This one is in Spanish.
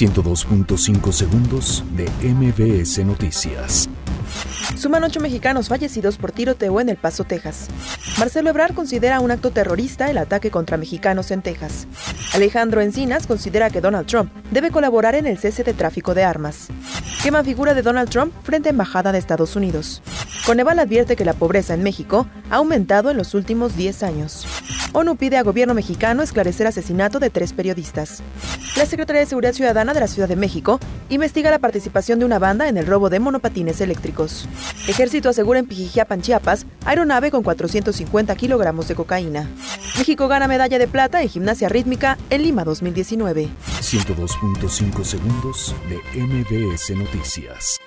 102.5 segundos de MBS Noticias. Suman ocho mexicanos fallecidos por tiroteo en El Paso, Texas. Marcelo Ebrard considera un acto terrorista el ataque contra mexicanos en Texas. Alejandro Encinas considera que Donald Trump debe colaborar en el cese de tráfico de armas. Quema figura de Donald Trump frente a Embajada de Estados Unidos. Coneval advierte que la pobreza en México ha aumentado en los últimos 10 años. ONU pide a gobierno mexicano esclarecer asesinato de tres periodistas. La Secretaría de Seguridad Ciudadana de la Ciudad de México investiga la participación de una banda en el robo de monopatines eléctricos. Ejército asegura en Pijijiapan, Chiapas, aeronave con 450 kilogramos de cocaína. México gana medalla de plata en gimnasia rítmica en Lima 2019. 102.5 segundos de MBS Noticias.